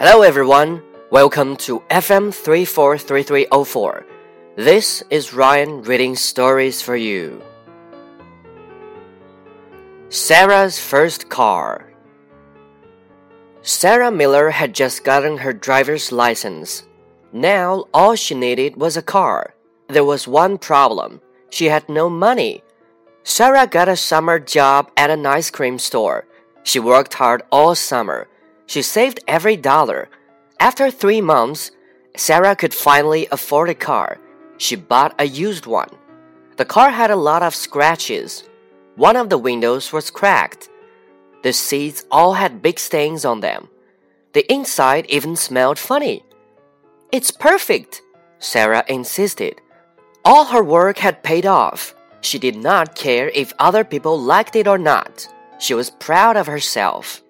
Hello, everyone. Welcome to FM 343304. This is Ryan reading stories for you. Sarah's first car. Sarah Miller had just gotten her driver's license. Now, all she needed was a car. There was one problem she had no money. Sarah got a summer job at an ice cream store. She worked hard all summer. She saved every dollar. After three months, Sarah could finally afford a car. She bought a used one. The car had a lot of scratches. One of the windows was cracked. The seats all had big stains on them. The inside even smelled funny. It's perfect, Sarah insisted. All her work had paid off. She did not care if other people liked it or not. She was proud of herself.